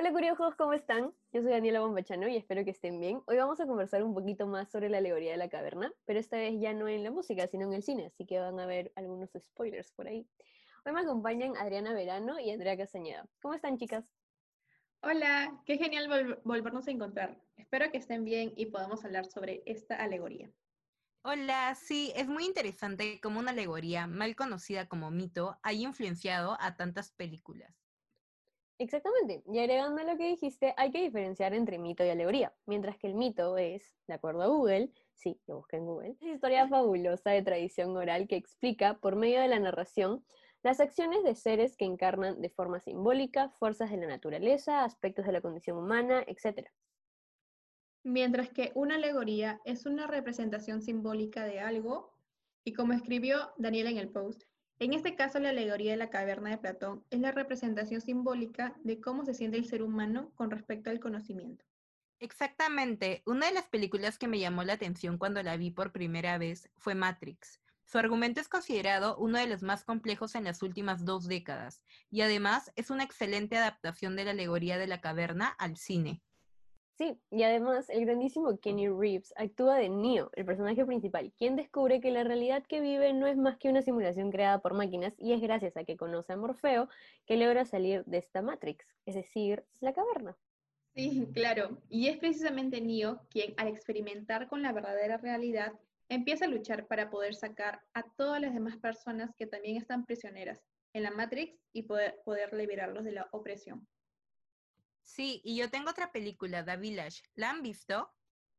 Hola curiosos, ¿cómo están? Yo soy Daniela Bombachano y espero que estén bien. Hoy vamos a conversar un poquito más sobre la alegoría de la caverna, pero esta vez ya no en la música, sino en el cine, así que van a ver algunos spoilers por ahí. Hoy me acompañan Adriana Verano y Andrea Castañeda. ¿Cómo están, chicas? Hola, qué genial volvernos a encontrar. Espero que estén bien y podamos hablar sobre esta alegoría. Hola, sí, es muy interesante cómo una alegoría, mal conocida como mito, haya influenciado a tantas películas. Exactamente. Y agregando lo que dijiste, hay que diferenciar entre mito y alegoría. Mientras que el mito es, de acuerdo a Google, sí, lo busqué en Google, es historia fabulosa de tradición oral que explica, por medio de la narración, las acciones de seres que encarnan de forma simbólica fuerzas de la naturaleza, aspectos de la condición humana, etc. Mientras que una alegoría es una representación simbólica de algo, y como escribió Daniel en el post, en este caso, la alegoría de la caverna de Platón es la representación simbólica de cómo se siente el ser humano con respecto al conocimiento. Exactamente. Una de las películas que me llamó la atención cuando la vi por primera vez fue Matrix. Su argumento es considerado uno de los más complejos en las últimas dos décadas, y además es una excelente adaptación de la alegoría de la caverna al cine. Sí, y además el grandísimo Kenny Reeves actúa de Neo, el personaje principal, quien descubre que la realidad que vive no es más que una simulación creada por máquinas y es gracias a que conoce a Morfeo que logra salir de esta Matrix, es decir, la caverna. Sí, claro, y es precisamente Neo quien al experimentar con la verdadera realidad empieza a luchar para poder sacar a todas las demás personas que también están prisioneras en la Matrix y poder, poder liberarlos de la opresión. Sí, y yo tengo otra película, The Village. ¿La han visto?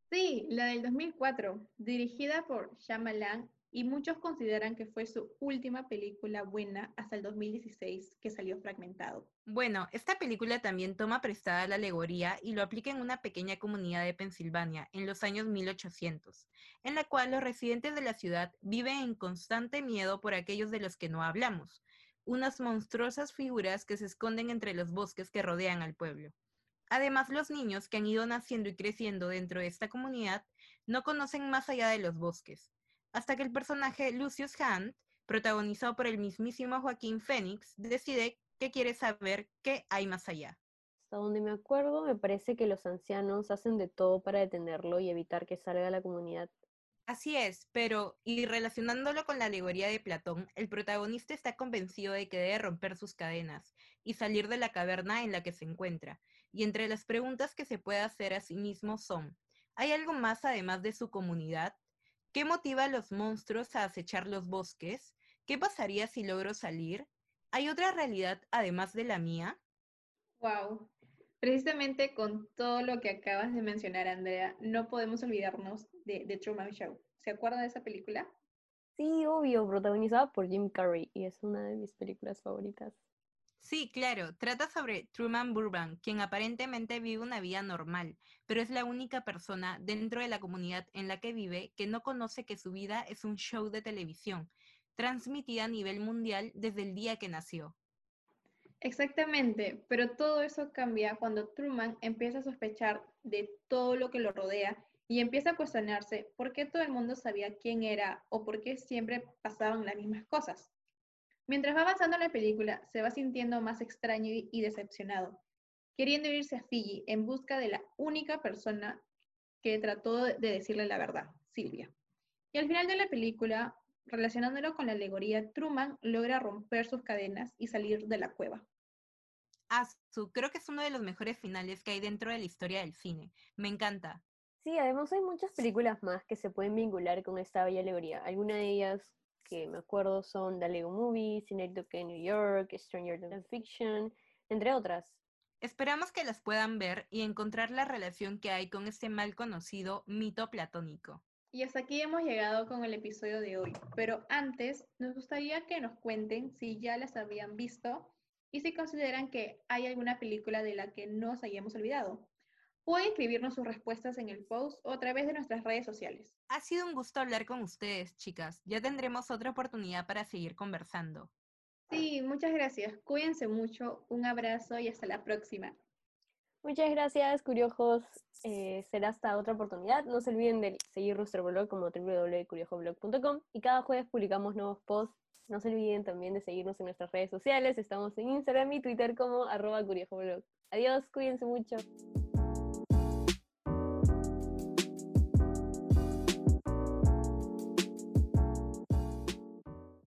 Sí, la del 2004, dirigida por Shyamalan y muchos consideran que fue su última película buena hasta el 2016, que salió fragmentado. Bueno, esta película también toma prestada la alegoría y lo aplica en una pequeña comunidad de Pensilvania en los años 1800, en la cual los residentes de la ciudad viven en constante miedo por aquellos de los que no hablamos, unas monstruosas figuras que se esconden entre los bosques que rodean al pueblo. Además, los niños que han ido naciendo y creciendo dentro de esta comunidad no conocen más allá de los bosques, hasta que el personaje Lucius Hunt, protagonizado por el mismísimo Joaquín Phoenix, decide que quiere saber qué hay más allá. Hasta donde me acuerdo, me parece que los ancianos hacen de todo para detenerlo y evitar que salga a la comunidad Así es, pero y relacionándolo con la alegoría de Platón, el protagonista está convencido de que debe romper sus cadenas y salir de la caverna en la que se encuentra. Y entre las preguntas que se puede hacer a sí mismo son, ¿hay algo más además de su comunidad? ¿Qué motiva a los monstruos a acechar los bosques? ¿Qué pasaría si logro salir? ¿Hay otra realidad además de la mía? Wow, Precisamente con todo lo que acabas de mencionar, Andrea, no podemos olvidarnos de The Truman Show. ¿Se acuerdan de esa película? Sí, obvio, protagonizada por Jim Carrey y es una de mis películas favoritas. Sí, claro, trata sobre Truman Burbank, quien aparentemente vive una vida normal, pero es la única persona dentro de la comunidad en la que vive que no conoce que su vida es un show de televisión, transmitida a nivel mundial desde el día que nació. Exactamente, pero todo eso cambia cuando Truman empieza a sospechar de todo lo que lo rodea y empieza a cuestionarse por qué todo el mundo sabía quién era o por qué siempre pasaban las mismas cosas. Mientras va avanzando la película, se va sintiendo más extraño y decepcionado, queriendo irse a Fiji en busca de la única persona que trató de decirle la verdad, Silvia. Y al final de la película, relacionándolo con la alegoría, Truman logra romper sus cadenas y salir de la cueva. Asu, creo que es uno de los mejores finales que hay dentro de la historia del cine. Me encanta. Sí, además hay muchas películas más que se pueden vincular con esta bella alegoría. Algunas de ellas que me acuerdo son The Lego Movie, Synecdoche New York, Stranger Than Fiction, entre otras. Esperamos que las puedan ver y encontrar la relación que hay con este mal conocido mito platónico. Y hasta aquí hemos llegado con el episodio de hoy, pero antes nos gustaría que nos cuenten si ya las habían visto y si consideran que hay alguna película de la que nos hayamos olvidado. Pueden escribirnos sus respuestas en el post o a través de nuestras redes sociales. Ha sido un gusto hablar con ustedes, chicas. Ya tendremos otra oportunidad para seguir conversando. Sí, muchas gracias. Cuídense mucho. Un abrazo y hasta la próxima. Muchas gracias, curiojos. Eh, será hasta otra oportunidad. No se olviden de seguir nuestro blog como www.curiojoblog.com y cada jueves publicamos nuevos posts No se olviden también de seguirnos en nuestras redes sociales. Estamos en Instagram y Twitter como arroba curiojoblog. Adiós, cuídense mucho.